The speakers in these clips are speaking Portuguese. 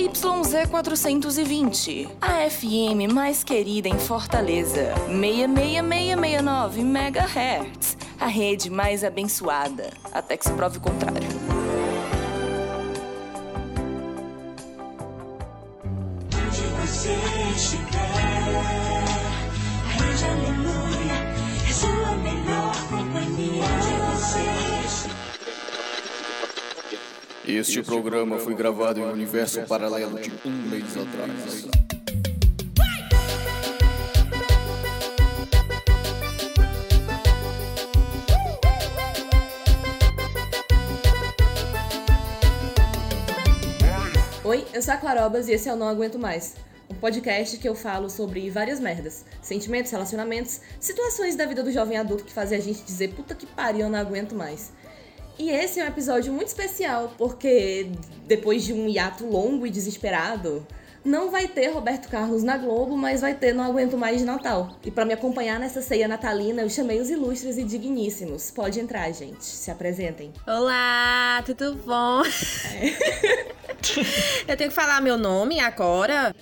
ZYZ 420, a FM mais querida em Fortaleza. 66669 MHz, a rede mais abençoada, até que se prove o contrário. Este programa foi gravado em um universo paralelo de um mês atrás. Oi, eu sou a Clarobas e esse é o Não Aguento Mais. Um podcast que eu falo sobre várias merdas. Sentimentos, relacionamentos, situações da vida do jovem adulto que fazem a gente dizer puta que pariu, eu não aguento mais. E esse é um episódio muito especial, porque depois de um hiato longo e desesperado, não vai ter Roberto Carlos na Globo, mas vai ter Não Aguento Mais de Natal. E pra me acompanhar nessa ceia natalina, eu chamei os ilustres e digníssimos. Pode entrar, gente. Se apresentem. Olá, tudo bom? Eu tenho que falar meu nome agora,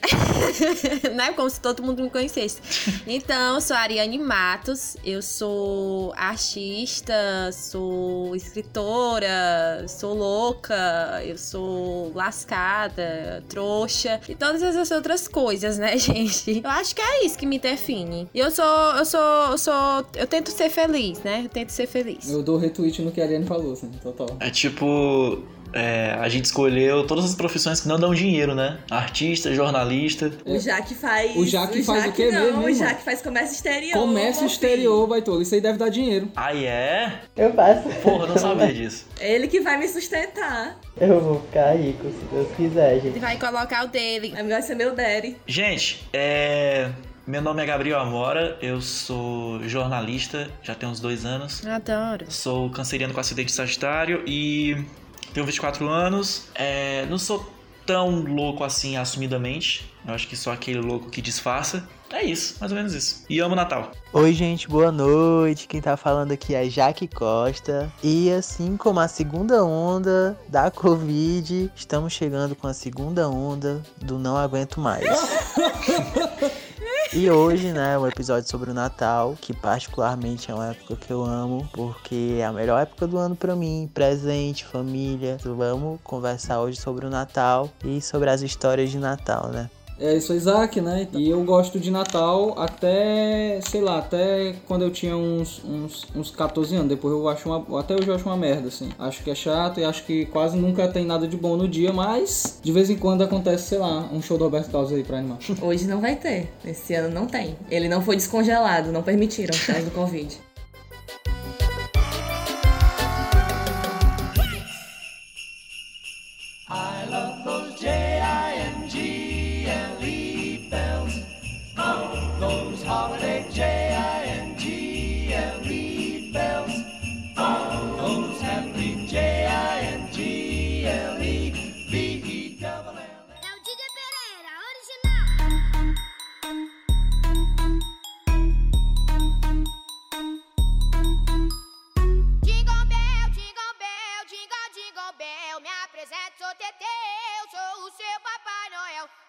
né? Como se todo mundo me conhecesse. Então, eu sou a Ariane Matos, eu sou artista, sou escritora, sou louca, eu sou lascada, trouxa e todas essas outras coisas, né, gente? Eu acho que é isso que me define. E eu sou, eu sou, eu sou, eu tento ser feliz, né? Eu tento ser feliz. Eu dou retweet no que a Ariane falou, assim, total. É tipo. É, a gente escolheu todas as profissões que não dão dinheiro, né? Artista, jornalista. O Jaque faz. O Jaque faz o quê não, mesmo, O? Jaque faz comércio exterior. Comércio exterior, vai todo. Isso aí deve dar dinheiro. Ah, é? Eu faço. Porra, não sabia disso. Ele que vai me sustentar. Eu vou ficar rico, se Deus quiser, Ele gente. vai colocar o dele. Vai ser meu daddy. Gente, é. Meu nome é Gabriel Amora, eu sou jornalista, já tenho uns dois anos. Adoro. Sou canceriano com acidente de Sagitário e tenho 24 anos. É, não sou tão louco assim assumidamente. Eu acho que sou aquele louco que disfarça. É isso, mais ou menos isso. E amo Natal. Oi, gente, boa noite. Quem tá falando aqui é Jaque Costa. E assim como a segunda onda da Covid, estamos chegando com a segunda onda do Não Aguento Mais. E hoje, né, um episódio sobre o Natal, que particularmente é uma época que eu amo, porque é a melhor época do ano pra mim, presente, família. Vamos conversar hoje sobre o Natal e sobre as histórias de Natal, né? É, eu sou Isaac, né? E eu gosto de Natal até, sei lá, até quando eu tinha uns, uns, uns 14 anos. Depois eu acho uma. Até hoje eu acho uma merda, assim. Acho que é chato e acho que quase nunca tem nada de bom no dia, mas de vez em quando acontece, sei lá, um show do Roberto Carlos aí pra animar. Hoje não vai ter. Esse ano não tem. Ele não foi descongelado, não permitiram por causa do Covid.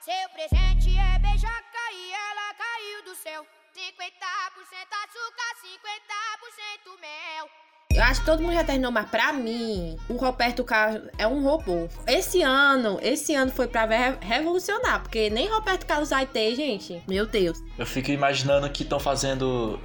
Seu presente é beijoca e ela caiu do céu. 50% açúcar, 50% mel. Eu acho que todo mundo já terminou, mas pra mim, o Roberto Carlos é um robô. Esse ano, esse ano foi pra re- revolucionar, porque nem Roberto Carlos vai ter, gente. Meu Deus. Eu fico imaginando que estão fazendo.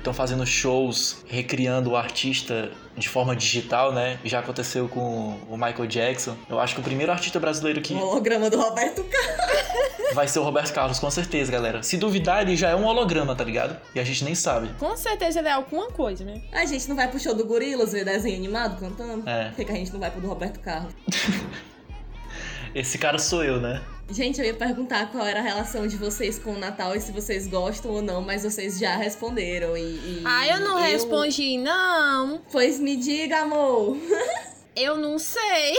Estão fazendo shows recriando o artista de forma digital, né? Já aconteceu com o Michael Jackson. Eu acho que o primeiro artista brasileiro que O holograma do Roberto Carlos. vai ser o Roberto Carlos, com certeza, galera. Se duvidar, ele já é um holograma, tá ligado? E a gente nem sabe. Com certeza ele é alguma coisa, né? A gente não vai pro show do Gorilas ver desenho animado cantando? É. Por que, que a gente não vai pro do Roberto Carlos? Esse cara sou eu, né? Gente, eu ia perguntar qual era a relação de vocês com o Natal e se vocês gostam ou não, mas vocês já responderam. E, e Ah, eu não respondi, não. Pois me diga, amor. Eu não sei.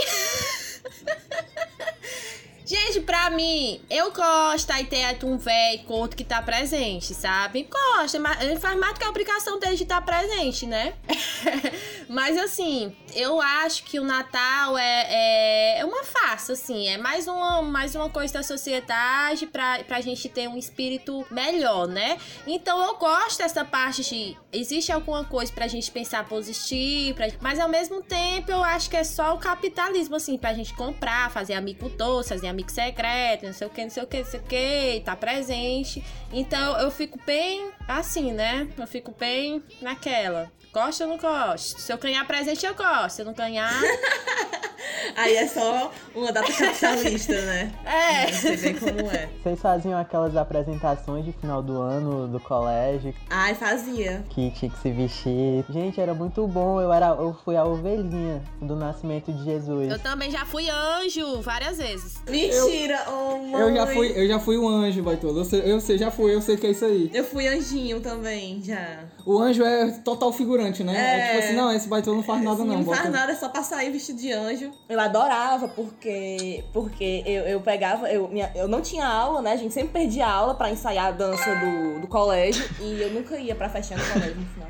Gente, pra mim, eu gosto aí ter um velho corto que tá presente, sabe? Gosto, faz mais do que a obrigação dele de estar presente, né? Mas assim, eu acho que o Natal é, é, é uma farsa, assim. É mais uma, mais uma coisa da sociedade pra, pra gente ter um espírito melhor, né? Então eu gosto dessa parte de. Existe alguma coisa pra gente pensar positivo, pra- mas ao mesmo tempo eu acho que é só o capitalismo, assim, pra gente comprar, fazer amigo doce, fazer amigo secreto, não sei o que, não sei o que, não sei o que, tá presente. Então eu fico bem assim, né? Eu fico bem naquela. Gosto ou não gosto? Se eu ganhar presente, eu gosto. Se eu não ganhar. Aí é só uma data capitalista, né? É. Você vê como é. Vocês faziam aquelas apresentações de final do ano do colégio Ai, fazia. que tinha que se vestir. Gente, era muito bom. Eu era, eu fui a ovelhinha do nascimento de Jesus. Eu também já fui anjo várias vezes. Mentira, oh mãe. Eu já fui, eu já fui o anjo, Baitola. Eu sei, eu sei, já fui, eu sei que é isso aí. Eu fui anjinho também, já. O anjo é total figurante, né? É, É. tipo assim, não, esse Baitola não faz nada Sim, não. não bota- faz nada, é só pra sair vestido de anjo. Eu adorava, porque porque eu, eu pegava, eu, minha, eu não tinha aula, né? A gente sempre perdia aula pra ensaiar a dança do, do colégio e eu nunca ia pra festinha do colégio no final.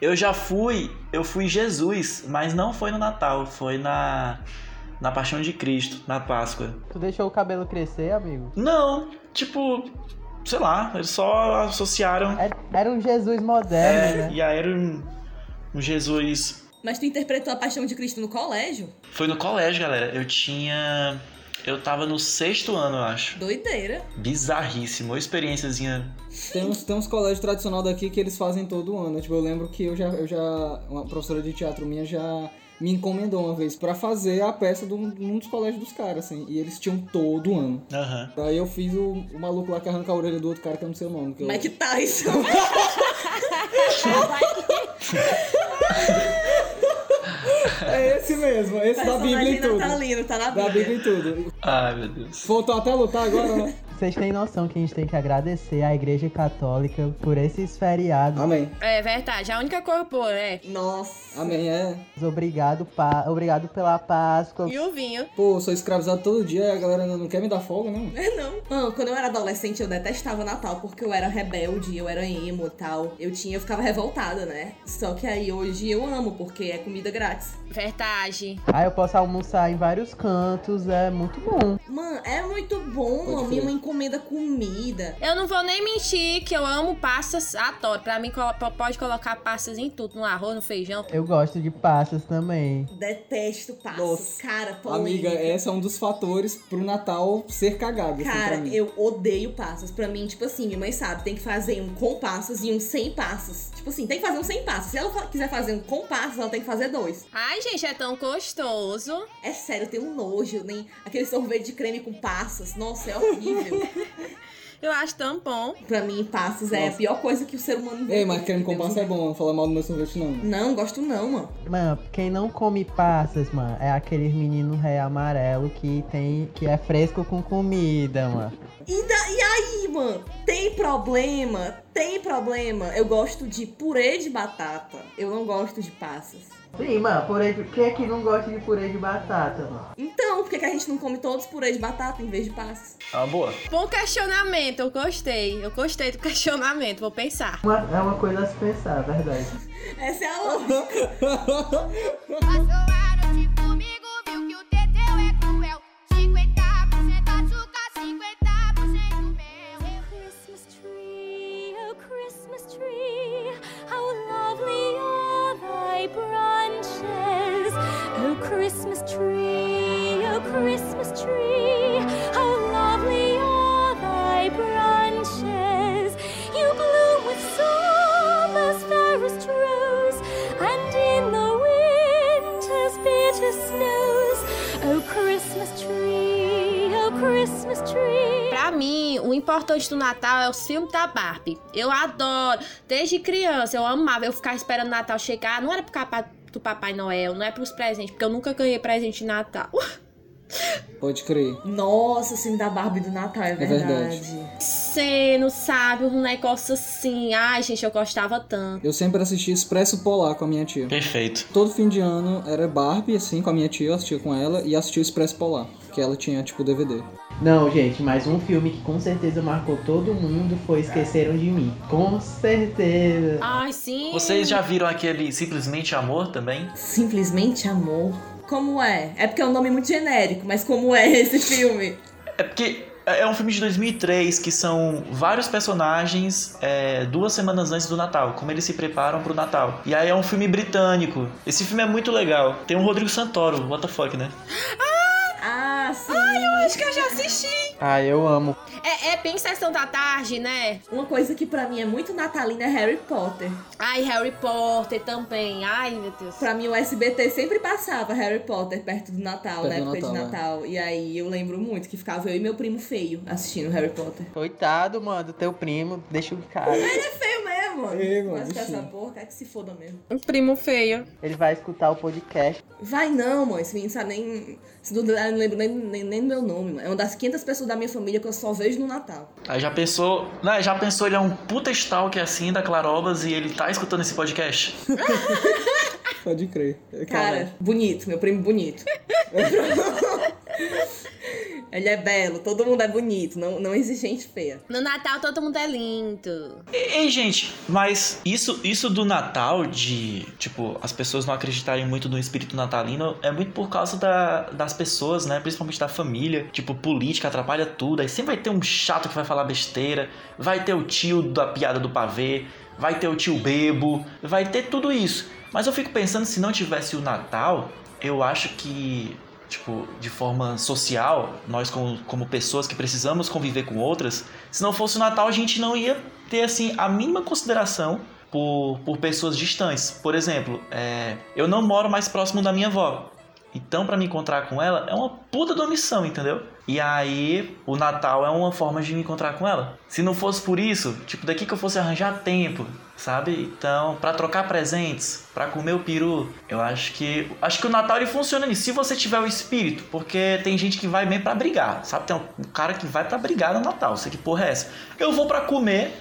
Eu já fui, eu fui Jesus, mas não foi no Natal, foi na na Paixão de Cristo, na Páscoa. Tu deixou o cabelo crescer, amigo? Não, tipo, sei lá, eles só associaram. Era, era um Jesus moderno, É, né? e aí era um, um Jesus. Mas tu interpretou a Paixão de Cristo no colégio? Foi no colégio, galera. Eu tinha. Eu tava no sexto ano, eu acho. Doideira. Bizarríssimo. Uma experiênciazinha. Tem uns, tem uns colégios tradicional daqui que eles fazem todo ano. Tipo, eu lembro que eu já, eu já. Uma professora de teatro minha já me encomendou uma vez pra fazer a peça de um, um dos colégios dos caras, assim. E eles tinham todo ano. Aham. Daí eu fiz o, o maluco lá que arranca a orelha do outro cara que eu não sei o nome. Que eu- Mike Tyson. É esse mesmo, esse da Bíblia e Personagem tudo. natalino, tá na Da Bíblia. Bíblia e tudo. Ai, meu Deus. Voltou até a lutar agora, né? Vocês têm noção que a gente tem que agradecer à Igreja Católica por esses feriados. Amém. É verdade. A única coisa boa, né? Nossa. Amém, é. Obrigado, pa... Obrigado pela Páscoa. E o vinho. Pô, eu sou escravizado todo dia e a galera não quer me dar folga, não. É não. Ah, quando eu era adolescente, eu detestava Natal, porque eu era rebelde, eu era emo e tal. Eu tinha, eu ficava revoltada, né? Só que aí hoje eu amo, porque é comida grátis. Verdade. Aí eu posso almoçar em vários cantos, é muito bom. Mano, é muito bom, mano. Minha mãe encomenda comida. Eu não vou nem mentir que eu amo passas, adoro. Pra mim, pode colocar passas em tudo. No arroz, no feijão. Eu gosto de passas também. Detesto passos. Nossa. Cara, polêmica. Amiga, esse é um dos fatores pro Natal ser cagado, assim, pra Cara, mim. eu odeio passas. Pra mim, tipo assim, minha mãe sabe, tem que fazer um com passas e um sem passas. Tipo assim, tem que fazer um sem passas. Se ela quiser fazer um com passas, ela tem que fazer dois. Ai, gente, é tão gostoso. É sério, eu tenho um nojo, nem aquele sorvete de creme com passas. Nossa, é horrível. Eu acho tão bom. pra mim, passas é a pior coisa que o ser humano Ei, mas creme com passa é bom, não fala mal do meu sorvete, não. Não, gosto não, mano. Mano, quem não come passas, mano, é aquele menino ré amarelo que tem que é fresco com comida, mano. E, da- e aí, mano? Tem problema? Tem problema. Eu gosto de purê de batata. Eu não gosto de passas. Sim, mano, purê de... quem é que não gosta de purê de batata, mano? Então, por que, que a gente não come todos purê de batata em vez de passas? É uma boa. Bom questionamento, eu gostei. Eu gostei do questionamento, vou pensar. Uma- é uma coisa a se pensar, é verdade. Essa é a lógica. Pra mim, o importante do Natal é o filme da Barbie. Eu adoro. Desde criança, eu amava. Eu ficava esperando o Natal chegar. Não era pro capa- do Papai Noel, não é pros presentes, porque eu nunca ganhei presente de Natal. Pode crer. Nossa, o filme da Barbie do Natal, é verdade. verdade. Você não sabe, um negócio assim. Ai, gente, eu gostava tanto. Eu sempre assisti Expresso Polar com a minha tia. Perfeito. Todo fim de ano era Barbie, assim, com a minha tia, eu assistia com ela, e assistia Expresso Polar, que ela tinha, tipo, DVD. Não, gente, mas um filme que com certeza marcou todo mundo foi Esqueceram de Mim. Com certeza. Ai, sim. Vocês já viram aquele Simplesmente Amor também? Simplesmente Amor. Como é? É porque é um nome muito genérico, mas como é esse filme? É porque é um filme de 2003 que são vários personagens é, duas semanas antes do Natal, como eles se preparam pro Natal. E aí é um filme britânico. Esse filme é muito legal. Tem o Rodrigo Santoro, what the fuck, né? Ah, sim. Ai, eu acho que eu já assisti. Ah, eu amo. É, é bem sessão da tarde, né? Uma coisa que pra mim é muito natalina é Harry Potter. Ai, Harry Potter também. Ai, meu Deus. Pra mim o SBT sempre passava Harry Potter perto do Natal, Perto na época de Natal, Natal. E aí eu lembro muito que ficava eu e meu primo feio assistindo Harry Potter. Coitado, mano, do teu primo. Deixa o cara. Ele é feio mesmo. É, mano, Mas essa porra, quer que se foda mesmo. Um primo feio. Ele vai escutar o podcast. Vai não, mãe. Esse menino sabe nem. Se eu não lembro nem, nem, nem do meu nome, mano. É uma das 500 pessoas da minha família que eu só vejo no Natal. Aí já pensou, né, já pensou ele é um puta stalker assim da Clarobas e ele tá escutando esse podcast? Pode crer. Cara, bonito, meu primo bonito. Ele é belo, todo mundo é bonito, não, não existe gente feia. No Natal todo mundo é lindo. Ei, gente, mas isso, isso do Natal, de, tipo, as pessoas não acreditarem muito no espírito natalino, é muito por causa da- das pessoas, né? Principalmente da família. Tipo, política atrapalha tudo. Aí sempre vai ter um chato que vai falar besteira, vai ter o tio da piada do pavê, vai ter o tio bebo, vai ter tudo isso. Mas eu fico pensando, se não tivesse o Natal, eu acho que tipo, de forma social, nós como, como pessoas que precisamos conviver com outras, se não fosse o Natal, a gente não ia ter, assim, a mínima consideração por, por pessoas distantes. Por exemplo, é, eu não moro mais próximo da minha avó. Então, pra me encontrar com ela, é uma puta de uma missão, entendeu? E aí, o Natal é uma forma de me encontrar com ela. Se não fosse por isso, tipo, daqui que eu fosse arranjar tempo, sabe? Então, pra trocar presentes, pra comer o peru, eu acho que acho que o Natal ele funciona nisso. Se você tiver o espírito, porque tem gente que vai mesmo pra brigar, sabe? Tem um, cara que vai pra brigar no Natal. Sei que porra é essa? Eu vou pra comer,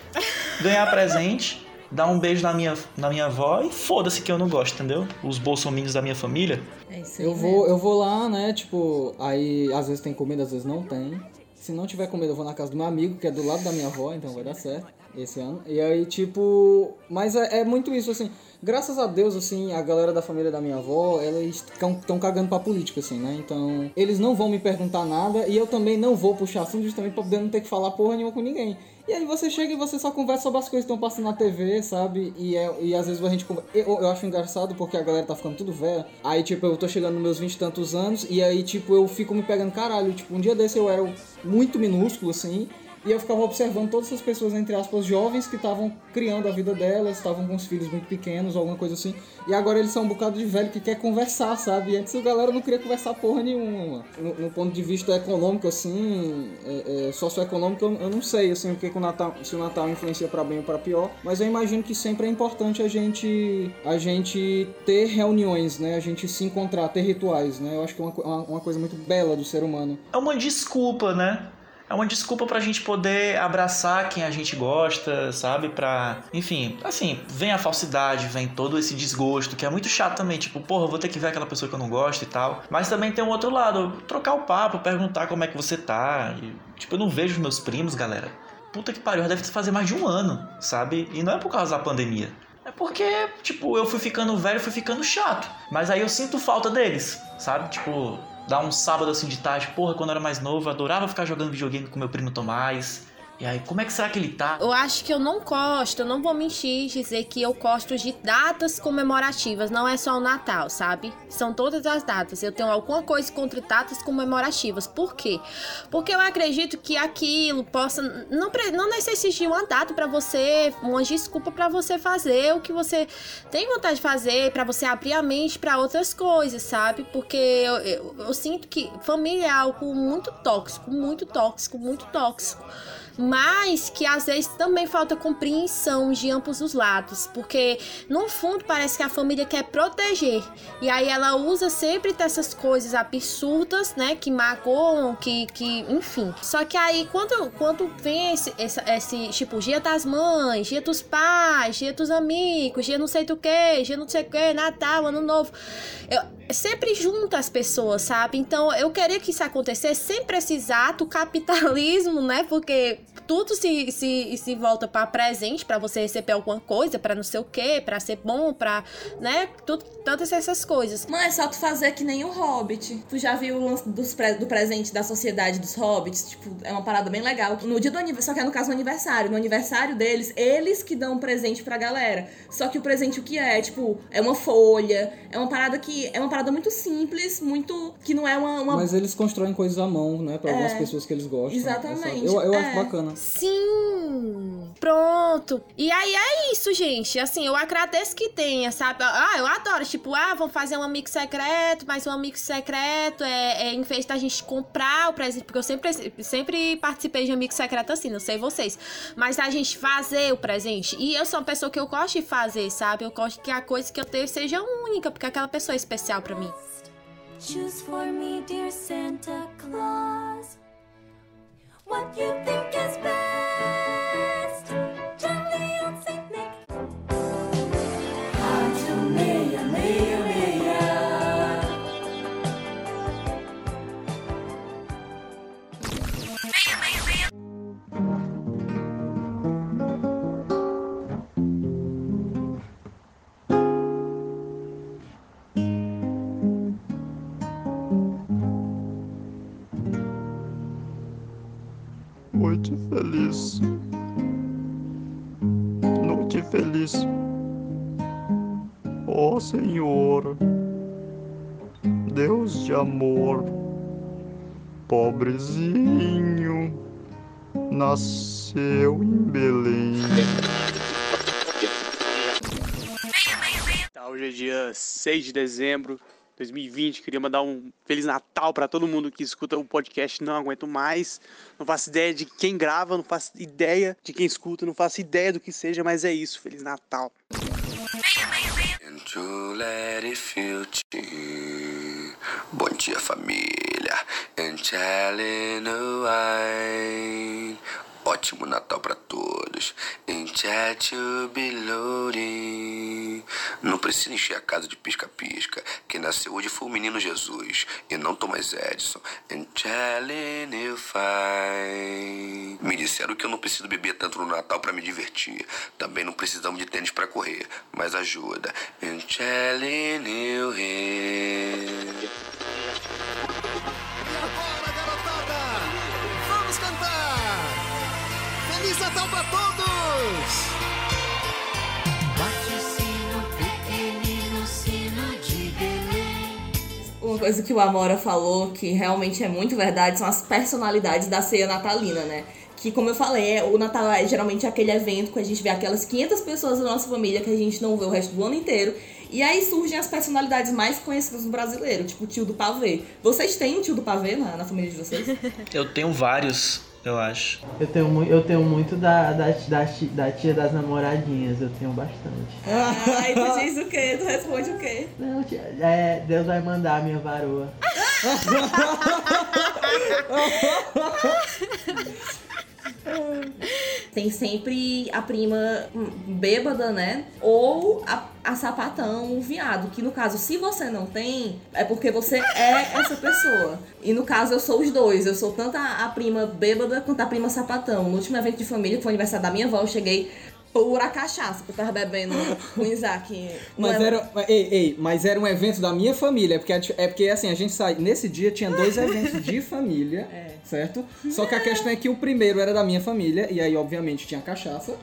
ganhar presente, dar um beijo na minha, na minha avó e foda-se que eu não gosto, entendeu? Os bolsominions da minha família. É isso aí. Eu vou, eu vou lá, né, tipo, aí às vezes tem comida, às vezes não tem. Se não tiver comida, eu vou na casa do meu amigo, que é do lado da minha avó, então vai dar certo esse ano. E aí, tipo, mas é, é muito isso, assim, graças a Deus, assim, a galera da família da minha avó, eles estão cagando pra política, assim, né? Então, eles não vão me perguntar nada e eu também não vou puxar assunto justamente pra poder não ter que falar porra nenhuma com ninguém. E aí você chega e você só conversa sobre as coisas que estão passando na TV, sabe? E, é, e às vezes a gente conversa. Eu, eu acho engraçado porque a galera tá ficando tudo velha. Aí, tipo, eu tô chegando nos meus 20 e tantos anos. E aí, tipo, eu fico me pegando, caralho. Tipo, um dia desse eu era muito minúsculo, assim. E eu ficava observando todas essas pessoas, entre aspas, jovens que estavam criando a vida delas, estavam com os filhos muito pequenos, alguma coisa assim. E agora eles são um bocado de velho que quer conversar, sabe? E antes a galera não queria conversar porra nenhuma. No, no ponto de vista econômico, assim, é, é, socioeconômico, eu, eu não sei, assim, o que, que o Natal, se o Natal influencia pra bem ou pra pior. Mas eu imagino que sempre é importante a gente, a gente ter reuniões, né? A gente se encontrar, ter rituais, né? Eu acho que é uma, uma, uma coisa muito bela do ser humano. é uma desculpa, né? É uma desculpa pra gente poder abraçar quem a gente gosta, sabe? Pra. Enfim, assim, vem a falsidade, vem todo esse desgosto, que é muito chato também. Tipo, porra, vou ter que ver aquela pessoa que eu não gosto e tal. Mas também tem um outro lado, trocar o papo, perguntar como é que você tá. E, tipo, eu não vejo meus primos, galera. Puta que pariu, já deve fazer mais de um ano, sabe? E não é por causa da pandemia. É porque, tipo, eu fui ficando velho, fui ficando chato. Mas aí eu sinto falta deles, sabe? Tipo, dar um sábado assim de tarde, porra, quando eu era mais novo, eu adorava ficar jogando videogame com meu primo Tomás. E aí, como é que será que ele tá? Eu acho que eu não gosto, eu não vou mentir dizer que eu gosto de datas comemorativas, não é só o Natal, sabe? São todas as datas. Eu tenho alguma coisa contra datas comemorativas. Por quê? Porque eu acredito que aquilo possa não, não necessite de uma data pra você, uma desculpa pra você fazer o que você tem vontade de fazer, pra você abrir a mente pra outras coisas, sabe? Porque eu, eu, eu sinto que família é algo muito tóxico, muito tóxico, muito tóxico. Mas que às vezes também falta compreensão de ambos os lados, porque no fundo parece que a família quer proteger e aí ela usa sempre dessas coisas absurdas, né, que magoam, que, que enfim. Só que aí quando, quando vem esse, esse, esse tipo dia das mães, dia dos pais, dia dos amigos, dia não sei do que, dia não sei o que, Natal, Ano Novo, eu sempre junta as pessoas, sabe? Então eu queria que isso acontecesse sem precisar do capitalismo, né? Porque tudo se, se, se volta para presente, para você receber alguma coisa, para não sei o quê, para ser bom, para, né? Tudo, todas essas coisas. Mãe, é só tu fazer que nem o Hobbit. Tu já viu o lance dos pre- do presente da sociedade dos Hobbits? Tipo, é uma parada bem legal. No dia do aniversário, só que é no caso do aniversário. No aniversário deles, eles que dão um presente pra galera. Só que o presente o que é? Tipo, é uma folha. É uma parada que. É uma parada muito simples, muito. que não é uma. uma- Mas eles constroem coisas à mão, né? Pra algumas É, pessoas que eles gostam. exatamente, Essa- Eu, eu é. acho bacana. Sim! Pronto. E aí é isso, gente. Assim, eu agradeço que tenha, sabe? Ah, eu adoro. Tipo, ah, vamos fazer um amigo secreto, mas um amigo secreto é, é em vez da gente comprar o presente, porque eu sempre, sempre participei de amigo secreto assim, não sei vocês. Mas a gente fazer o presente. E eu sou uma pessoa que eu gosto de fazer, sabe? Eu gosto que a coisa que eu tenho seja única, porque aquela pessoa é especial pra Choose for me, dear Santa Claus, what you think is best. Amor, pobrezinho, nasceu em Belém. Tá, hoje é dia 6 de dezembro de 2020. Queria mandar um Feliz Natal para todo mundo que escuta o podcast Não Aguento Mais. Não faço ideia de quem grava, não faço ideia de quem escuta, não faço ideia do que seja, mas é isso. Feliz Natal. Bom dia, família. Angelina Wine. Ótimo Natal pra todos. Não precisa encher a casa de pisca-pisca. Quem nasceu hoje foi o menino Jesus e não Thomas Edison. Angelina Fine. Me disseram que eu não preciso beber tanto no Natal pra me divertir. Também não precisamos de tênis pra correr, mas ajuda. Angelina Hill. Natal pra todos! Bate o sino, pequenino sino de Belém. Uma coisa que o Amora falou que realmente é muito verdade são as personalidades da ceia natalina, né? Que, como eu falei, é- o Natal é geralmente aquele evento que a gente vê aquelas 500 pessoas da nossa família que a gente não vê o resto do ano inteiro. E aí surgem as personalidades mais conhecidas do brasileiro, tipo o tio do pavê. Vocês têm um tio do pavê na, na família de vocês? Eu tenho vários, eu acho. Eu tenho, eu tenho muito da, da, da, da tia das namoradinhas, eu tenho bastante. Ai, tu diz o quê? Tu responde o quê? Não, tia, é, Deus vai mandar a minha varoa. Tem sempre a prima bêbada, né? Ou a, a sapatão, o viado. Que no caso, se você não tem, é porque você é essa pessoa. E no caso, eu sou os dois. Eu sou tanto a, a prima bêbada quanto a prima sapatão. No último evento de família, que foi o aniversário da minha avó, eu cheguei pura cachaça que eu tava bebendo com o Isaac. Mas é- era, ei, ei, mas era um evento da minha família, porque é porque assim, a gente sai, nesse dia tinha dois eventos de família, certo? Só que a questão é que o primeiro era da minha família e aí obviamente tinha cachaça.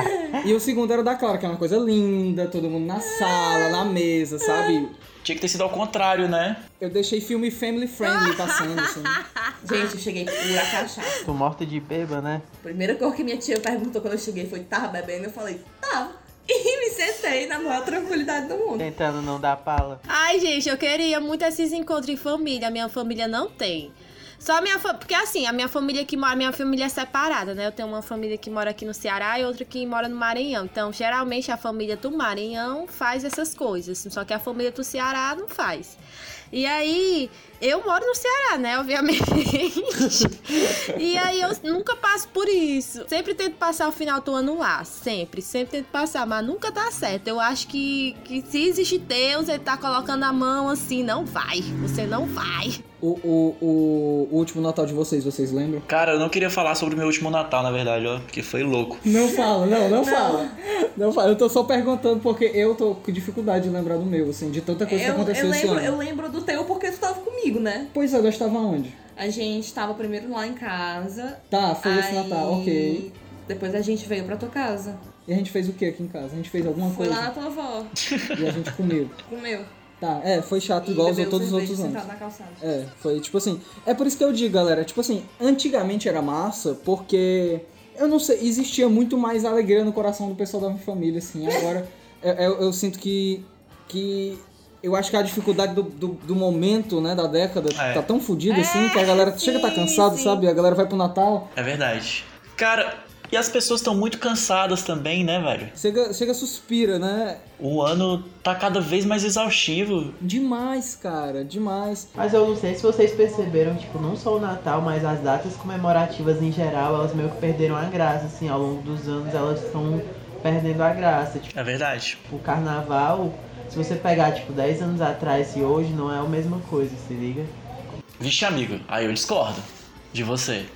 e o segundo era da Clara, que é uma coisa linda, todo mundo na sala, na mesa, sabe? Tinha que ter sido ao contrário, né? Eu deixei filme family friendly passando assim. Gente, eu cheguei pura cachaça. Tô morta de beba, né? Primeira coisa que minha tia perguntou quando eu cheguei foi: tava bebendo? Eu falei: tava. E me sentei na maior tranquilidade do mundo. Tentando não dar pala. Ai, gente, eu queria muito esses encontros em família. Minha família não tem. Só minha. Porque assim, a minha família que mora. Minha família é separada, né? Eu tenho uma família que mora aqui no Ceará e outra que mora no Maranhão. Então, geralmente a família do Maranhão faz essas coisas. Só que a família do Ceará não faz. E aí, eu moro no Ceará, né? Obviamente. e aí eu nunca passo por isso. Sempre tento passar o final do ano lá. Sempre. Sempre tento passar, mas nunca dá certo. Eu acho que, que se existe Deus, ele tá colocando a mão assim, não vai. Você não vai. O, o, o, o último Natal de vocês, vocês lembram? Cara, eu não queria falar sobre o meu último Natal, na verdade, ó, porque foi louco. Não fala, não, não, fala. Não fala. Eu tô só perguntando porque eu tô com dificuldade de lembrar do meu, assim, de tanta coisa que Eu, aconteceu eu, esse lembro, ano. eu lembro do teu porque tu tava comigo, né? Pois é, nós tava onde? A gente tava primeiro lá em casa. Tá, foi esse aí Natal, ok. Depois a gente veio pra tua casa. E a gente fez o que aqui em casa? A gente fez alguma Foi coisa lá na tua avó. e a gente comeu. Comeu. Tá, é, foi chato E igual os bebeu todos os outros anos. na calçada. É, foi tipo assim. É por isso que eu digo, galera, tipo assim, antigamente era massa, porque eu não sei, existia muito mais alegria no coração do pessoal da minha família, assim. Agora eu, eu- eu sinto que. que eu acho que a dificuldade do, do, do momento, né, da década, É. tá tão fodida assim, que a galera chega a tá cansado, sabe? A galera vai pro Natal, É verdade. Cara, e as pessoas estão muito cansadas também, né, velho? chega, chega suspira, né? O ano tá cada vez mais exaustivo. Demais, cara, demais. Mas eu não sei se vocês perceberam, tipo, não só o Natal, mas as datas comemorativas em geral, elas meio que perderam a graça, assim, ao longo dos anos elas estão perdendo a graça. Tipo, É verdade. o carnaval, se você pegar, tipo, 10 anos atrás e hoje, não é a mesma coisa, se liga? Vixe, amigo, aí eu discordo de você.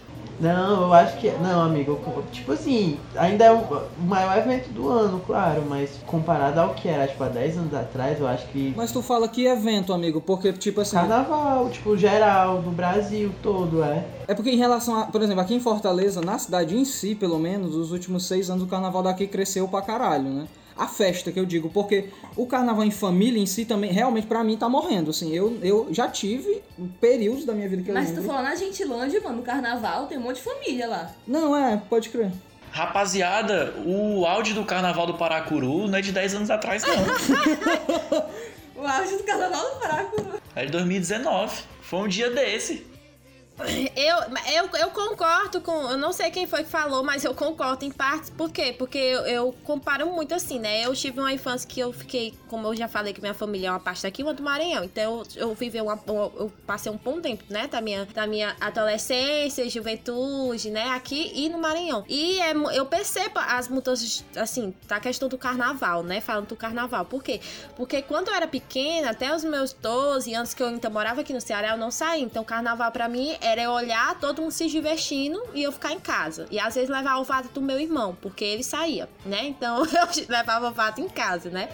Não, eu acho que. Não, amigo, tipo assim, ainda é o o maior evento do ano, claro, mas comparado ao que era, tipo, há 10 anos atrás, eu acho que. Mas tu fala que evento, amigo, porque, tipo assim. Carnaval, tipo, geral, do Brasil todo, é. É porque em relação a, por exemplo, aqui em Fortaleza, na cidade em si, pelo menos, os últimos seis anos o carnaval daqui cresceu pra caralho, né? A festa que eu digo, porque o carnaval em família em si também, realmente pra mim tá morrendo, assim. Eu, eu já tive períodos da minha vida que eu Mas tu for lá na Gentilândia, mano, no carnaval, tem um monte de família lá. Não, é, pode crer. Rapaziada, o áudio do carnaval do Paracuru não é de 10 anos atrás, não. O auge do carnaval do Paracuru. É de 2019. Foi um dia desse. Eu, eu, eu concordo com. Eu não sei quem foi que falou, mas eu concordo em partes. Por quê? Porque eu, eu comparo muito assim, né? Eu tive uma infância que eu fiquei, como eu já falei, que minha família é uma parte daqui, uma do Maranhão. Então eu, eu vivi uma. Eu passei um bom tempo, né? Da minha, da minha adolescência, juventude, né? Aqui e no Maranhão. E é eu percebo as mudanças, assim, da questão do carnaval, né? Falando do carnaval. Por quê? Porque quando eu era pequena, até os meus 12 anos que eu ainda morava aqui no Ceará, eu não saía. Então, carnaval pra mim era olhar todo mundo se divertindo e eu ficar em casa. E às vezes levar o vato do meu irmão, porque ele saía, né? Então eu levava o vato em casa, né?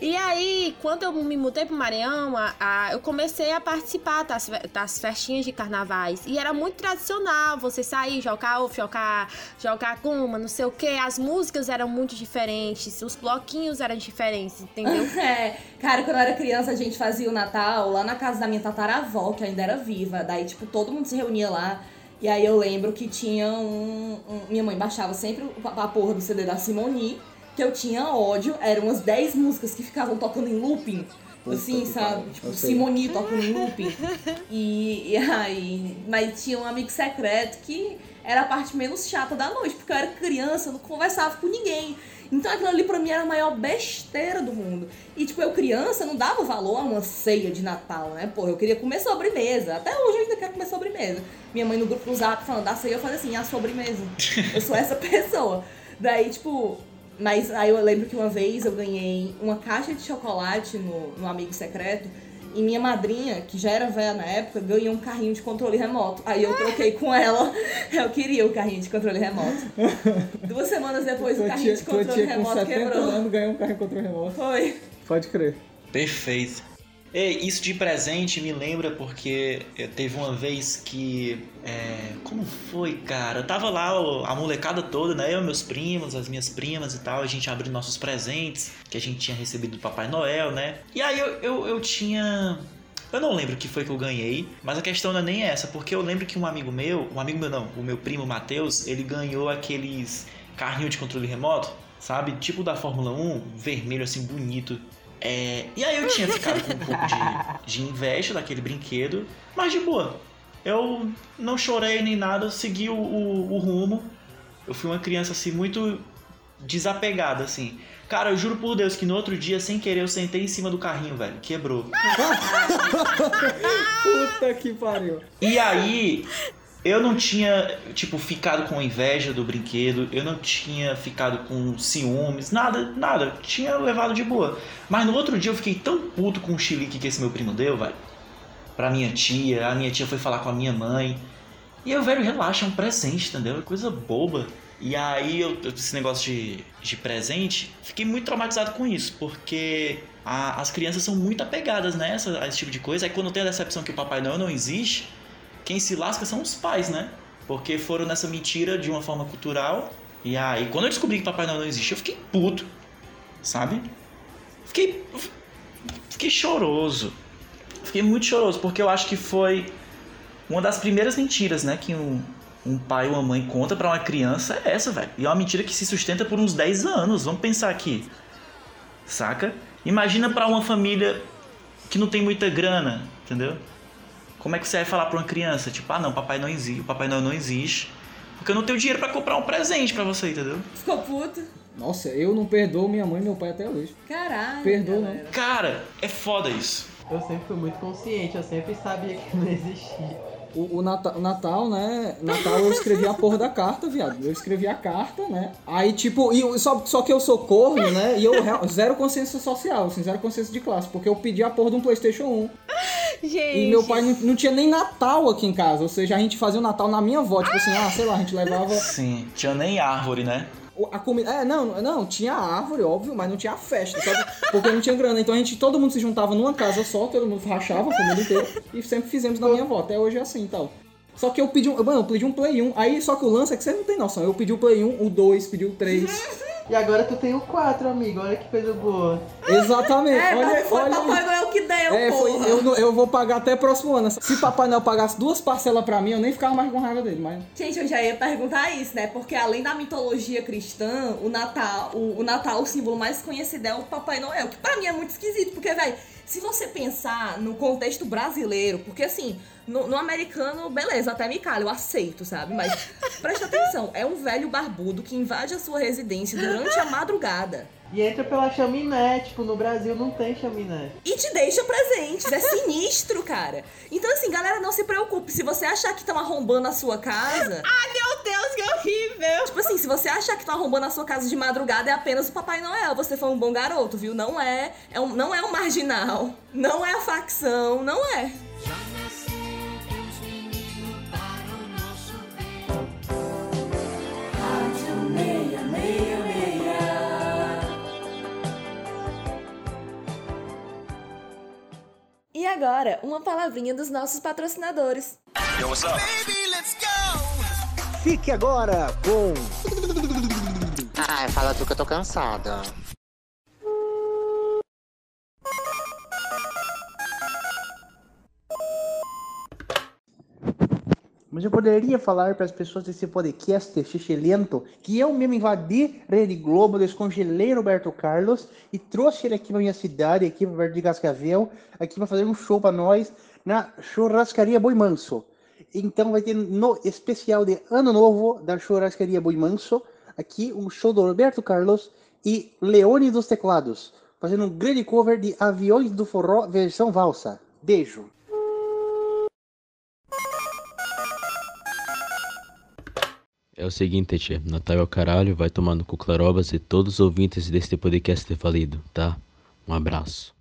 E aí, quando eu me mudei pro Maranhão, a- a- eu comecei a participar das, das festinhas de carnavais. E era muito tradicional você sair, jogar ovo, jogar, jogar goma, não sei o que. As músicas eram muito diferentes, os bloquinhos eram diferentes, entendeu? É, cara, quando eu era criança, a gente fazia o Natal lá na casa da minha tataravó, que ainda era viva. Daí, tipo, todo mundo se reunia lá. E aí eu lembro que tinha um. um- minha mãe baixava sempre a porra do CD da Simone, que eu tinha ódio. Eram umas 10 músicas que ficavam tocando em looping. Puta assim, sabe? pariu, Tipo. Simone tocando em looping. E, e aí. Mas tinha um amigo secreto que era a parte menos chata da noite, porque eu era criança, eu não conversava com ninguém. Então aquilo ali pra mim era a maior besteira do mundo. E tipo, eu criança não dava valor a uma ceia de Natal, né? Porra, eu queria comer sobremesa. Até hoje eu ainda quero comer sobremesa. Minha mãe no grupo do zap falando da ceia, eu falei assim, a sobremesa. Eu sou essa pessoa. Daí, tipo, mas aí eu lembro que uma vez eu ganhei uma caixa de chocolate no, no Amigo Secreto. E minha madrinha, que já era velha na época, ganhou um carrinho de controle remoto. Aí eu troquei com ela. Eu queria o carrinho de controle remoto. Duas semanas depois, o carrinho tia, de tua controle tia com remoto 70 quebrou. anos ganhou um carro contra remoto. Foi. Pode crer. Perfeito. Ei, isso de presente me lembra porque teve uma vez que. é, como foi, cara? Eu tava lá, a molecada toda, né? Eu, meus primos, as minhas primas e tal, a gente abriu nossos presentes que a gente tinha recebido do Papai Noel, né? E aí eu, eu, eu tinha. Eu não lembro o que foi que eu ganhei, mas a questão não é nem essa, porque eu lembro que um amigo meu, um amigo meu não, o meu primo Matheus, ele ganhou aqueles carrinho de controle remoto, sabe? Tipo da Fórmula 1, vermelho assim, bonito. É, e aí eu tinha ficado com um pouco de, de inveja daquele brinquedo, mas de boa. eu não chorei nem nada, eu segui o, o, o rumo. Eu fui uma criança assim muito desapegada, assim. Cara, eu juro por Deus que no outro dia, sem querer, eu sentei em cima do carrinho, velho. Quebrou. Puta que pariu. E aí, eu não tinha, tipo, ficado com inveja do brinquedo, eu não tinha ficado com ciúmes, nada, nada. Tinha levado de boa. Mas no outro dia eu fiquei tão puto com o chilique que esse meu primo deu, velho. Pra minha tia, a minha tia foi falar com a minha mãe. E eu, velho, relaxa, é um presente, entendeu? É coisa boba. E aí, eu, esse negócio de, de presente, fiquei muito traumatizado com isso, porque a- as crianças são muito apegadas nessa, a esse tipo de coisa. Aí quando tem a decepção que o Papai Noel não existe, quem se lasca são os pais, né? Porque foram nessa mentira de uma forma cultural. E aí, quando eu descobri que Papai Noel não existe, eu fiquei puto, sabe? Fiquei. Fiquei choroso. Fiquei muito choroso, porque eu acho que foi uma das primeiras mentiras, né? Que um, um pai ou uma mãe conta pra uma criança é essa, velho. E é uma mentira que se sustenta por uns 10 anos. Vamos pensar aqui. Saca? Imagina pra uma família que não tem muita grana, entendeu? Como é que você vai falar pra uma criança? Tipo, ah não, papai não existe, o papai Noel não existe. Porque eu não tenho dinheiro pra comprar um presente pra você, entendeu? Ficou puto? Nossa, eu não perdoo minha mãe e meu pai até hoje. Caralho. Perdoa, galera. não. Cara, é foda isso. Eu sempre fui muito consciente, eu sempre sabia que não existia. O, o Natal, Natal, né? Natal eu escrevi a porra da carta, viado. Eu escrevi a carta, né? Aí, tipo, e só, só que eu sou corno, né? E eu zero consciência social, assim, zero consciência de classe. Porque eu pedi a porra de um PlayStation 1. Gente. E meu pai não, não tinha nem Natal aqui em casa. Ou seja, a gente fazia o Natal na minha avó. Tipo assim, ah, sei lá, a gente levava. Sim, tinha nem árvore, né? A comida. É, não, não, tinha árvore, óbvio, mas não tinha festa, sabe? Porque não tinha grana. Então a gente, todo mundo se juntava numa casa só, todo mundo rachava a família inteira. E sempre fizemos na minha avó. Até hoje é assim e tal. Só que eu pedi um. Mano, eu pedi um Play 1. Aí, só que o lance é que você não tem noção. Eu pedi o Play 1, o 2, pedi o 3. E agora tu tem o 4, amigo, olha que coisa boa. Exatamente. É, olha, mas foi olha Papai. Noel que deu, É, foi, eu, eu vou pagar até próximo ano. Se Papai Noel pagasse duas parcelas pra mim, eu nem ficava mais com raiva dele. Mas Gente, eu já ia perguntar isso, né? Porque além da mitologia cristã, o Natal, o, o Natal, o símbolo mais conhecido é o Papai Noel, que pra mim é muito esquisito, porque, velho, se você pensar no contexto brasileiro, porque assim, no, no americano, beleza, até me cala, eu aceito, sabe? Mas presta atenção, é um velho barbudo que invade a sua residência durante a madrugada. E entra pela chaminé, tipo, no Brasil não tem chaminé. E te deixa presentes. É sinistro, cara. Então, assim, galera, não se preocupe. Se você achar que estão arrombando a sua casa. Ai, meu Deus, que horrível! Tipo assim, se você achar que estão arrombando a sua casa de madrugada, é apenas o Papai Noel. Você foi um bom garoto, viu? Não é. é um, não é um marginal. Não é a facção. Não é. Já E agora, uma palavrinha dos nossos patrocinadores. Fique agora com Ai, fala tu que eu tô cansada. Mas eu poderia falar para as pessoas desse podcast xixelento que eu mesmo invadi Rede Globo, descongelei Roberto Carlos e trouxe ele aqui para minha cidade, aqui para de Cascavel, aqui para fazer um show para nós na churrascaria Boi Manso. Então vai ter no especial de Ano Novo da churrascaria Boi Manso, aqui um show do Roberto Carlos e Leone dos Teclados, fazendo um grande cover de Aviões do Forró versão valsa. Beijo. É o seguinte, tia. Natal é o caralho, vai tomando cu Clarobas e todos os ouvintes deste podcast falido, tá? Um abraço.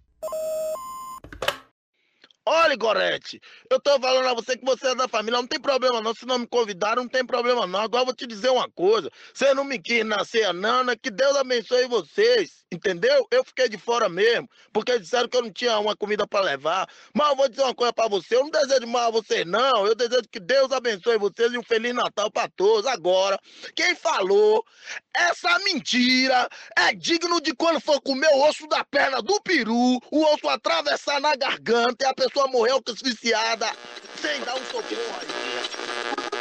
Olha, Gorete, eu tô falando a você que você é da família, não tem problema não, se não me convidaram, não tem problema não. Agora eu vou te dizer uma coisa, você não me quis nascer a Nana, que Deus abençoe vocês, entendeu? Eu fiquei de fora mesmo, porque disseram que eu não tinha uma comida pra levar. Mas eu vou dizer uma coisa pra você, eu não desejo mal a vocês não, eu desejo que Deus abençoe vocês e um Feliz Natal pra todos. Agora, quem falou essa mentira é digno de quando for comer o osso da perna do peru, o osso atravessar na garganta e a pessoa morrer asfixiada sem dar um socorro aí.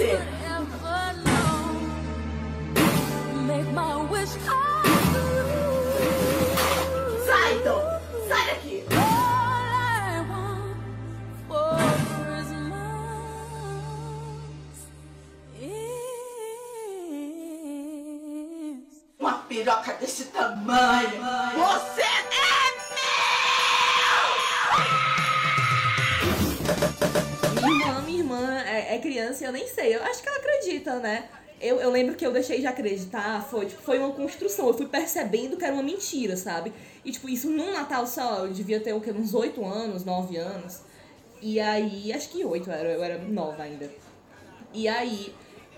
você. Sai, então! Sai daqui! Uma piroca desse tamanho! Você criança e eu nem sei. Eu acho que ela acredita, né? Eu, eu lembro que eu deixei de acreditar, foi, tipo, foi uma construção. Eu fui percebendo que era uma mentira, sabe? E, tipo, isso num Natal só, eu devia ter o quê? Uns 8 anos, 9 anos. E aí, acho que 8, eu era, eu era nova ainda. E aí,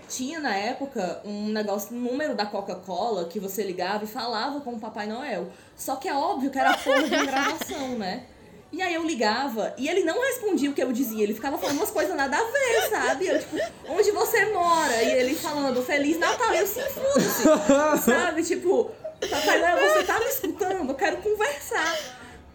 tinha na época um negócio, um número da Coca-Cola que você ligava e falava com o Papai Noel. Só que é óbvio que era porra de gravação, né? E aí eu ligava e ele não respondia o que eu dizia, ele ficava falando umas coisas nada a ver, sabe? Eu, tipo, onde você mora? E ele falando, Feliz Natal, e eu se foda-se, sabe? Tipo, Papai Noel, você tá me escutando? Eu quero conversar.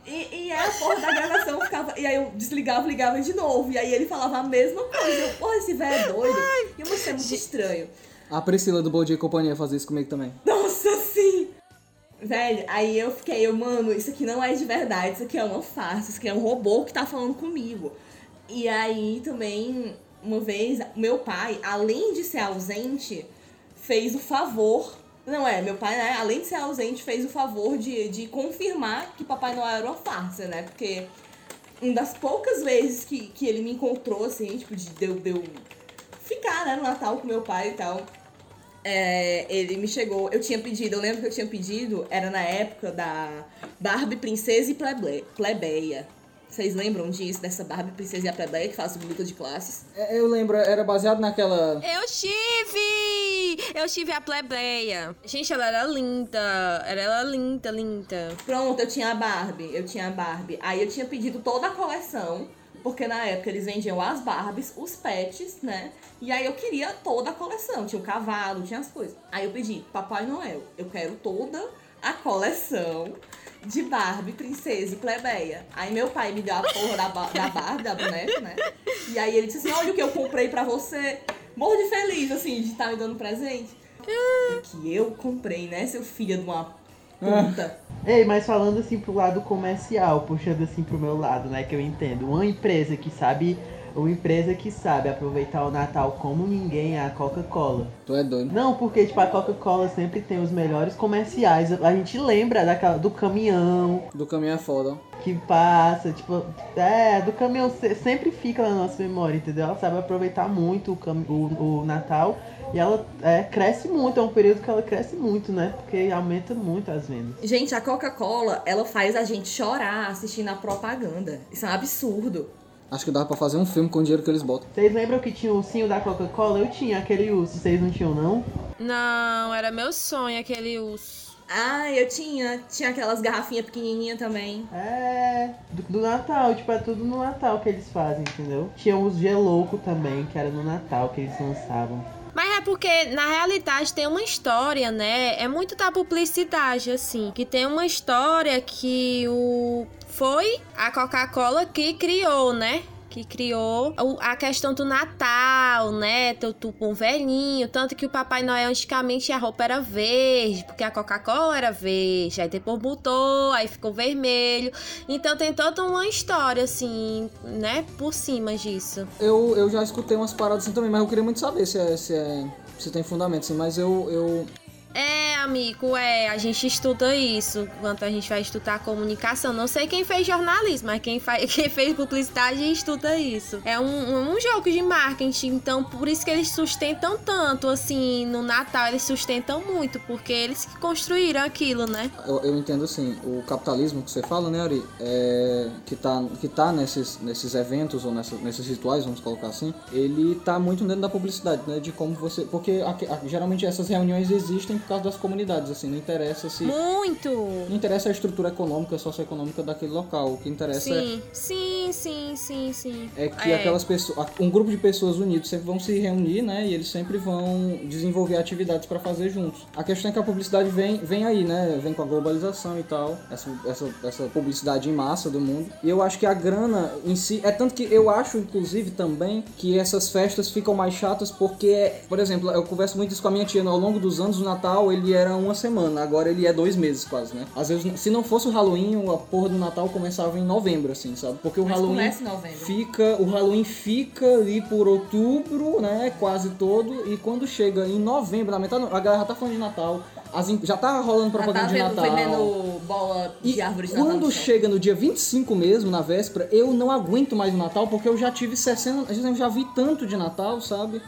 E, e aí a porra da gravação ficava. E aí eu desligava, ligava de novo. E aí ele falava a mesma coisa. Eu, porra, esse velho é doido. E eu achei muito estranho. A Priscila do Bom Dia e Companhia fazia isso comigo também. Sim! Velho, aí eu fiquei, eu, mano, isso aqui não é de verdade, isso aqui é uma farsa, isso aqui é um robô que tá falando comigo. E aí também, uma vez, meu pai, além de ser ausente, fez o favor. Não é, meu pai, né, além de ser ausente, fez o favor de, de confirmar que Papai Noel era uma farsa, né? Porque uma das poucas vezes que, que ele me encontrou, assim, tipo, de eu, de eu ficar, né, no Natal com meu pai e tal. É, ele me chegou, eu tinha pedido, eu lembro que eu tinha pedido, era na época da Barbie Princesa e Plebe, Plebeia. Vocês lembram disso, dessa Barbie Princesa e a Plebeia que faz o luta de classes? É, Eu lembro, era baseado naquela. Eu tive! Eu tive a plebeia. Gente, ela era linda. Ela era linda, linda. Pronto, eu tinha a Barbie, eu tinha a Barbie. Aí eu tinha pedido toda a coleção, porque na época eles vendiam as Barbies, os pets, né? E aí eu queria toda a coleção, tinha o cavalo, tinha as coisas. Aí eu pedi, Papai Noel, eu quero toda a coleção de Barbie, princesa e plebeia. Aí meu pai me deu a porra da, da Barbie, da boneca, né? E aí ele disse assim, olha o que eu comprei pra você. Morro de feliz, assim, de estar me dando presente. O que eu comprei, né, seu filho de uma puta. Ei, mas falando assim pro lado comercial, puxando assim pro meu lado, né, que eu entendo. Uma empresa que sabe, uma empresa que sabe aproveitar o Natal como ninguém é a Coca-Cola. Tu é doido. Não, porque tipo a Coca-Cola sempre tem os melhores comerciais. A gente lembra daquela do caminhão Do caminho é foda. que passa, tipo, é, do caminhão se- sempre fica na nossa memória, entendeu? Ela sabe aproveitar muito o, cam- o, o Natal e ela é, cresce muito, é um período que ela cresce muito, né? Porque aumenta muito as vendas. Gente, a Coca-Cola, ela faz a gente chorar assistindo a propaganda. Isso é um absurdo. Acho que dava pra fazer um filme com o dinheiro que eles botam. Vocês lembram que tinha o ursinho da Coca-Cola? Eu tinha aquele urso, vocês não tinham, não? Não, era meu sonho aquele urso. Ah, eu tinha. Tinha aquelas garrafinhas pequenininhas também. É, do, do Natal, tipo, é tudo no Natal que eles fazem, entendeu? Tinha os Gelouco também, que era no Natal que eles lançavam. Mas é porque, na realidade, tem uma história, né? É muito da publicidade, assim. Que tem uma história que o. Foi a Coca-Cola que criou, né? Que criou a questão do Natal, né? Tu, com o velhinho. Tanto que o Papai Noel, antigamente, a roupa era verde, porque a Coca-Cola era verde. Aí depois mudou, aí ficou vermelho. Então tem toda uma história, assim, né? Por cima disso. Eu, eu já escutei umas paradas assim também, mas eu queria muito saber se, é, se, é, se tem fundamento, assim. Mas eu, eu, É, amigo, é, a gente estuda isso quando a gente vai estudar comunicação. Não sei quem fez jornalismo, mas quem, faz, quem fez publicidade estuda isso. É um, um jogo de marketing, então por isso que eles sustentam tanto, assim, no Natal eles sustentam muito, porque eles que construíram aquilo, né? Eu, eu entendo assim, o capitalismo que você fala, né, Ari, é, que tá, que tá nesses, nesses eventos ou nessa, nesses rituais, vamos colocar assim, ele tá muito dentro da publicidade, né, de como você... Porque aqui- a- geralmente essas reuniões existem por causa das comunidades, assim, não interessa se... Muito! Não interessa a estrutura econômica, socioeconômica daquele local, o que interessa é Sim, sim, sim, sim, sim. é que aquelas pessoas, um grupo de pessoas unidas sempre vão se reunir, né? E eles sempre vão desenvolver atividades para fazer juntos. A questão é que a publicidade vem, vem aí, né? Vem com a globalização e tal, essa, essa, essa publicidade em massa do mundo. E eu acho que a grana em si é tanto que eu acho, inclusive, também que essas festas ficam mais chatas porque, por exemplo, eu converso muito isso com a minha tia. Ao longo dos anos, o Natal ele era uma semana, agora ele é dois meses quase, né? Às vezes, se não fosse o Halloween, a porra do Natal começava em novembro, assim, sabe? Porque o Mas Halloween começa em novembro. fica o Halloween fica ali por outubro, né, quase todo, e quando chega em novembro, na metade, a galera já tá falando de Natal, as já tá rolando Já tá propaganda de vendo, Natal. vendendo bola de árvore de Natal. Quando chega no dia 25 mesmo, na véspera, eu não aguento mais o Natal porque eu já tive 60. Eu já vi tanto de Natal, sabe?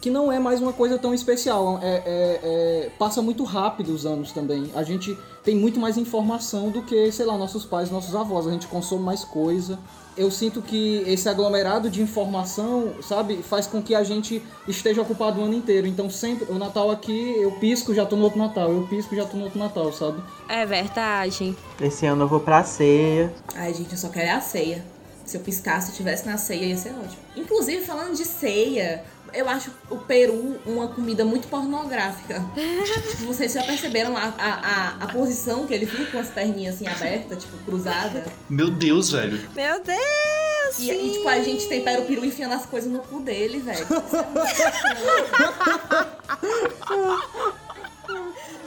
Que não é mais uma coisa tão especial. É, é- é- passa muito rápido os anos também. A gente tem muito mais informação do que, sei lá, nossos pais, nossos avós. A gente consome mais coisa. Eu sinto que esse aglomerado de informação, sabe, faz com que a gente esteja ocupado o ano inteiro. Então sempre, o Natal aqui, eu pisco, já tô no outro Natal. Eu pisco, já tô no outro Natal, sabe? É verdade. Esse ano eu vou pra ceia. Ai, gente, eu só quero é a ceia. Se eu piscasse e estivesse na ceia, ia ser ótimo. Inclusive, falando de ceia, eu acho o peru uma comida muito pornográfica. Tipo, Vocês já perceberam a, a, a, a posição que ele fica com as perninhas assim abertas, tipo, cruzada? Meu Deus, velho. Meu Deus! E, e, tipo, a gente tempera o peru enfiando as coisas no cu dele, velho.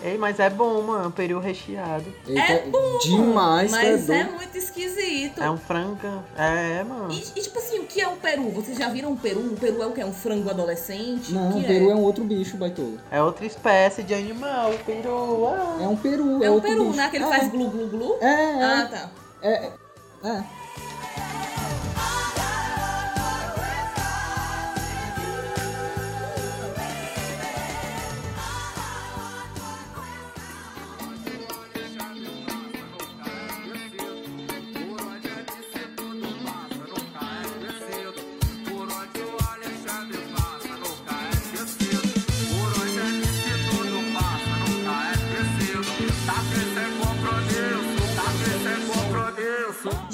Ei, mas é bom, mano, peru recheado. É bom, demais, mas tá é doido. muito esquisito. É um frango. É, mano. E, e, tipo assim, o que é o peru? Vocês já viram um peru? O peru é o que? É um frango adolescente? Não, que peru é um outro bicho, baitolo. É outra espécie de animal, peru. Ah. É um peru, É, é, um outro peru, bicho. né? Que ele É. faz glu glu glu? É, é. Ah, tá. É, é.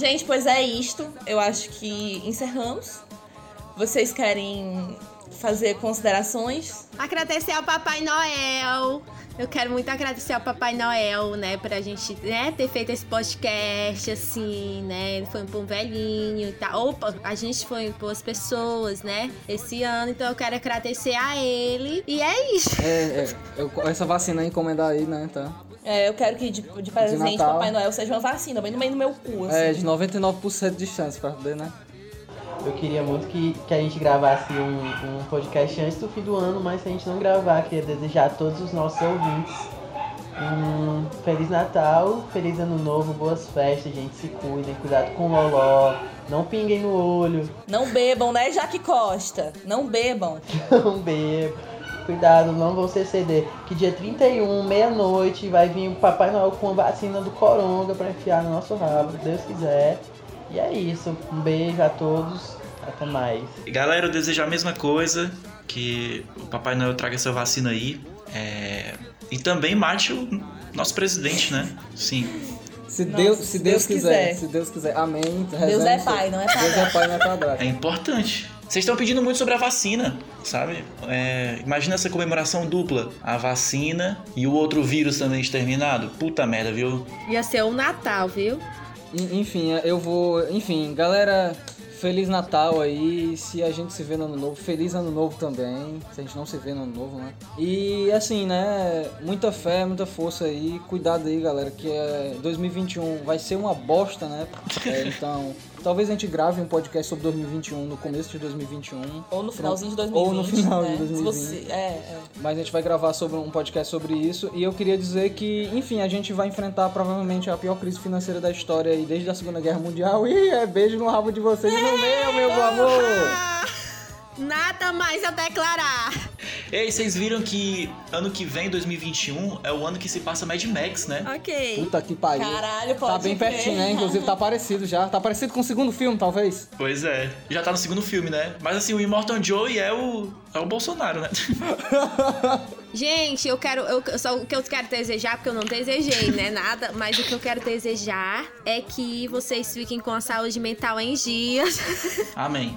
Gente, pois é isto. Eu acho que encerramos. Vocês querem fazer considerações? Agradecer ao Papai Noel. Eu quero muito agradecer ao Papai Noel, né, pra gente né, ter feito esse podcast, assim, né? Ele foi um velhinho e tal. Opa, a gente foi boas pessoas, né? Esse ano, então eu quero agradecer a ele. E é isso. É, é. Eu- essa vacina aí, encomendar aí, né, tá? É, eu quero que de, de presente Natal. Papai Noel seja uma vacina, bem no meio do meu cu, assim. É, de 99% de chance pra poder, né? Eu queria muito que, que a gente gravasse um, um podcast antes do fim do ano, mas se a gente não gravar, queria desejar a todos os nossos ouvintes um Feliz Natal, Feliz Ano Novo, boas festas, gente. Se cuidem, cuidado com o loló, não pinguem no olho, Não bebam, né, Jaque Costa? Não bebam. não bebam. Cuidado, não vão se exceder. Que dia 31, meia-noite, vai vir o Papai Noel com a vacina do Coronga pra enfiar no nosso rabo, se Deus quiser. E é isso. Um beijo a todos. Até mais. E, Galera, eu desejo a mesma coisa, que o Papai Noel traga essa vacina aí. é, E também mate o nosso presidente, né? Sim. Se Nossa, Deus, se Deus, Deus quiser, quiser. se Deus quiser. Amém. Deus é pai, não é Deus é pai, não é padrasto. É importante. Vocês estão pedindo muito sobre a vacina, sabe? É, imagina essa comemoração dupla. A vacina e o outro vírus também exterminado. Puta merda, viu? Ia ser o Natal, viu? En- Enfim, eu vou. Enfim, galera, Feliz Natal aí. Se a gente se vê no ano novo, feliz ano novo também. Se a gente não se vê no ano novo, né? E assim, né? Muita fé, muita força aí. Cuidado aí, galera, que é 2021 vai ser uma bosta, né? É, então, talvez a gente grave um podcast sobre 2021 no começo de 2021. Ou no finalzinho de 2020. Ou no final né? de Se 2020. você- é, é. Mas a gente vai gravar sobre um podcast sobre isso. E eu queria dizer que, enfim, a gente vai enfrentar provavelmente a pior crise financeira da história aí desde a Segunda Guerra Mundial. E é beijo no rabo de vocês e no meu, meu amor! Nada mais a declarar. Ei, vocês viram que ano que vem, 2021, é o ano que se passa Mad Max, né? Ok. Puta que pariu. Caralho, Tá pode bem crer. pertinho, né? Inclusive tá parecido já. Tá parecido com o segundo filme, talvez. Pois é. Já tá no segundo filme, né? Mas assim, o Immortal Joe é o, é o Bolsonaro, né? Gente, eu quero. Eu, só o que eu quero desejar, porque eu não desejei, né? Nada. Mas o que eu quero desejar é que vocês fiquem com a saúde mental em dias. Amém.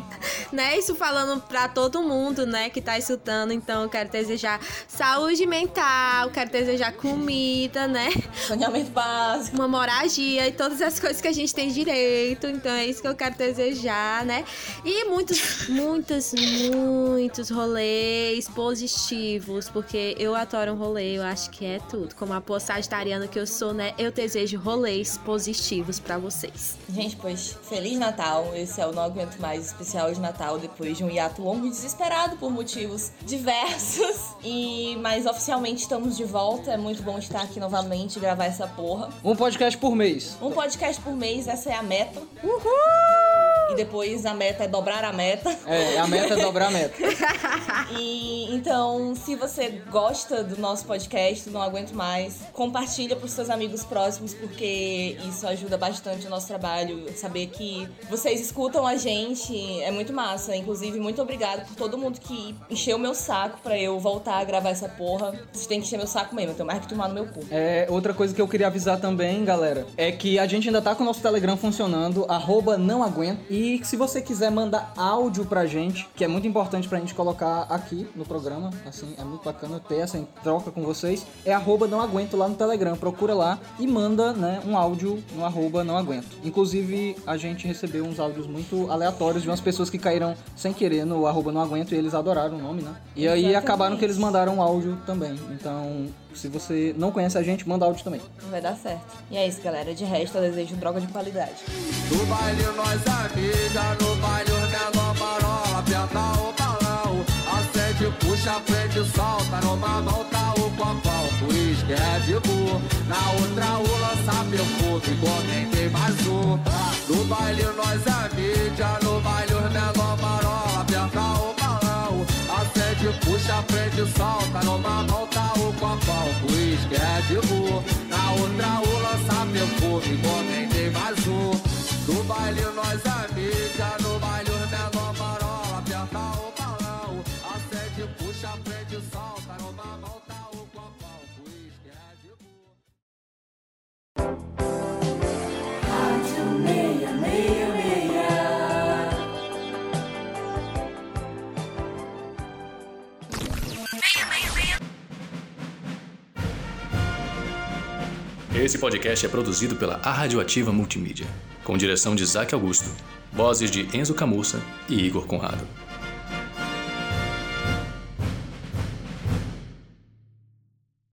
né? Isso falando pra todo mundo, né, que tá escutando. Então, eu quero desejar saúde mental, quero desejar comida, né? Saneamento básico. Uma moradia e todas as coisas que a gente tem direito. Então, é isso que eu quero desejar, né? E muitos, muitos, muitos rolês positivos, porque eu adoro um rolê, eu acho que é tudo. Como a boa sagitariana que eu sou, né? Eu desejo rolês positivos pra vocês. Gente, pois, Feliz Natal. Esse é o Não Aguento Mais especial de Natal, depois de um hiato longo e desesperado por motivos diversos. E, mas oficialmente estamos de volta. É muito bom estar aqui novamente e gravar essa porra. Um podcast por mês. Um podcast por mês, essa é a meta. Uhul! E depois a meta é dobrar a meta. É, a meta é dobrar a meta. E então, se você gosta do nosso podcast, Não Aguento Mais, compartilha pros seus amigos próximos, porque isso ajuda bastante o nosso trabalho. Saber que vocês escutam a gente é muito massa. Inclusive, muito obrigada por todo mundo que encheu meu saco pra eu voltar a gravar essa porra. Vocês têm que encher meu saco mesmo, eu tenho mais que tomar no meu cu. É, outra coisa que eu queria avisar também, galera, é que a gente ainda tá com o nosso Telegram funcionando, arroba não aguento. E que se você quiser mandar áudio pra gente, que é muito importante pra gente colocar aqui no programa, assim, é muito bacana ter essa troca com vocês, é arroba não aguento lá no Telegram. Procura lá e manda, né, um áudio no arroba não aguento. Inclusive, a gente recebeu uns áudios muito aleatórios de umas pessoas que caíram sem querer no arroba não aguento e eles adoraram o nome, né? E aí Exatamente. acabaram que eles mandaram um áudio também. Então, se você não conhece a gente, manda áudio também. Vai dar certo. E é isso, galera. De resto, eu desejo droga de qualidade. No baile nós amiga, no baile os menor marola, aperta o balão. Acende, puxa, prende, solta, numa mão tá o copão, por isso que é de boa. Na outra o lança perfume, comentei mais um. No baile nós mídia, no baile os menor marola. Acende, puxa, prende, solta, numa tá o copão, que é de boa. Na outra o lança perfume, comentei mais um. No baile nós é mídia, Esse podcast é produzido pela A Radioativa Multimídia, com direção de Isaac Augusto, vozes de Enzo Camussa e Igor Conrado.